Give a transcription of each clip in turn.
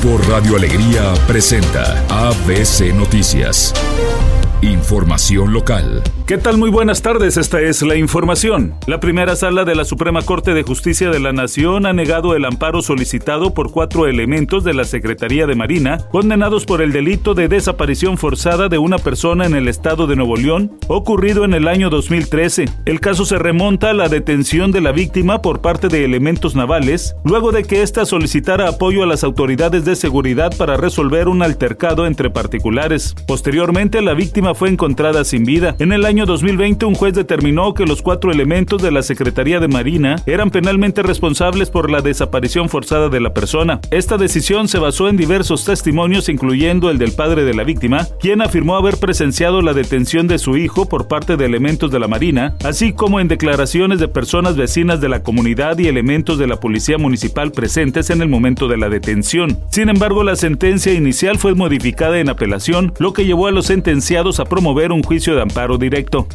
Grupo Radio Alegría presenta ABC Noticias. Información local. ¿Qué tal? Muy buenas tardes, esta es la información. La primera sala de la Suprema Corte de Justicia de la Nación ha negado el amparo solicitado por cuatro elementos de la Secretaría de Marina, condenados por el delito de desaparición forzada de una persona en el estado de Nuevo León, ocurrido en el año 2013. El caso se remonta a la detención de la víctima por parte de elementos navales, luego de que ésta solicitara apoyo a las autoridades de seguridad para resolver un altercado entre particulares. Posteriormente, la víctima fue encontrada sin vida. En el año 2020, un juez determinó que los cuatro elementos de la Secretaría de Marina eran penalmente responsables por la desaparición forzada de la persona. Esta decisión se basó en diversos testimonios, incluyendo el del padre de la víctima, quien afirmó haber presenciado la detención de su hijo por parte de elementos de la Marina, así como en declaraciones de personas vecinas de la comunidad y elementos de la policía municipal presentes en el momento de la detención. Sin embargo, la sentencia inicial fue modificada en apelación, lo que llevó a los sentenciados a promover un juicio de amparo directo.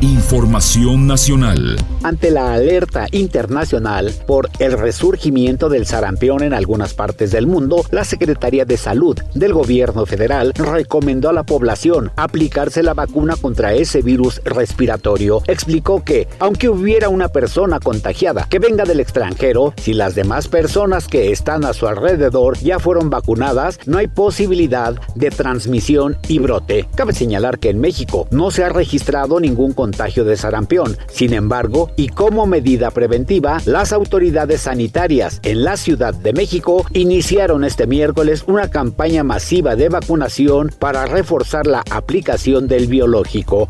Información nacional. Ante la alerta internacional por el resurgimiento del sarampión en algunas partes del mundo, la Secretaría de Salud del Gobierno federal recomendó a la población aplicarse la vacuna contra ese virus respiratorio. Explicó que, aunque hubiera una persona contagiada que venga del extranjero, si las demás personas que están a su alrededor ya fueron vacunadas, no hay posibilidad de transmisión y brote. Cabe señalar que en México no se ha registrado ningún contagio contagio de sarampión. Sin embargo, y como medida preventiva, las autoridades sanitarias en la Ciudad de México iniciaron este miércoles una campaña masiva de vacunación para reforzar la aplicación del biológico.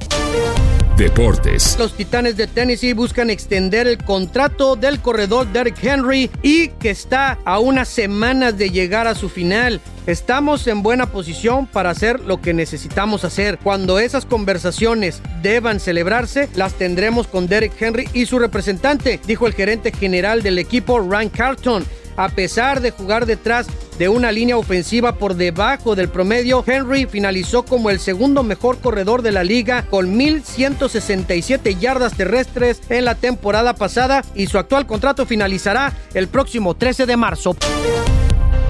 Deportes. Los Titanes de Tennessee buscan extender el contrato del corredor Derrick Henry y que está a unas semanas de llegar a su final. Estamos en buena posición para hacer lo que necesitamos hacer. Cuando esas conversaciones deban celebrarse, las tendremos con Derrick Henry y su representante, dijo el gerente general del equipo, Ryan Carlton. A pesar de jugar detrás de una línea ofensiva por debajo del promedio, Henry finalizó como el segundo mejor corredor de la liga con 1.167 yardas terrestres en la temporada pasada y su actual contrato finalizará el próximo 13 de marzo.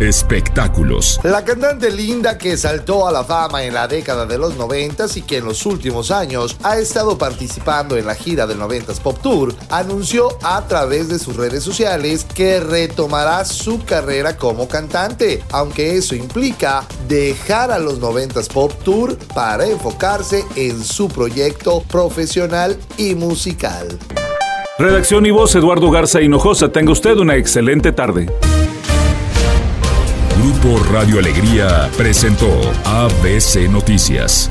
Espectáculos. La cantante Linda que saltó a la fama en la década de los 90 y que en los últimos años ha estado participando en la gira del 90s Pop Tour, anunció a través de sus redes sociales que retomará su carrera como cantante, aunque eso implica dejar a los 90s Pop Tour para enfocarse en su proyecto profesional y musical. Redacción y voz Eduardo Garza Hinojosa. Tenga usted una excelente tarde. Grupo Radio Alegría presentó ABC Noticias.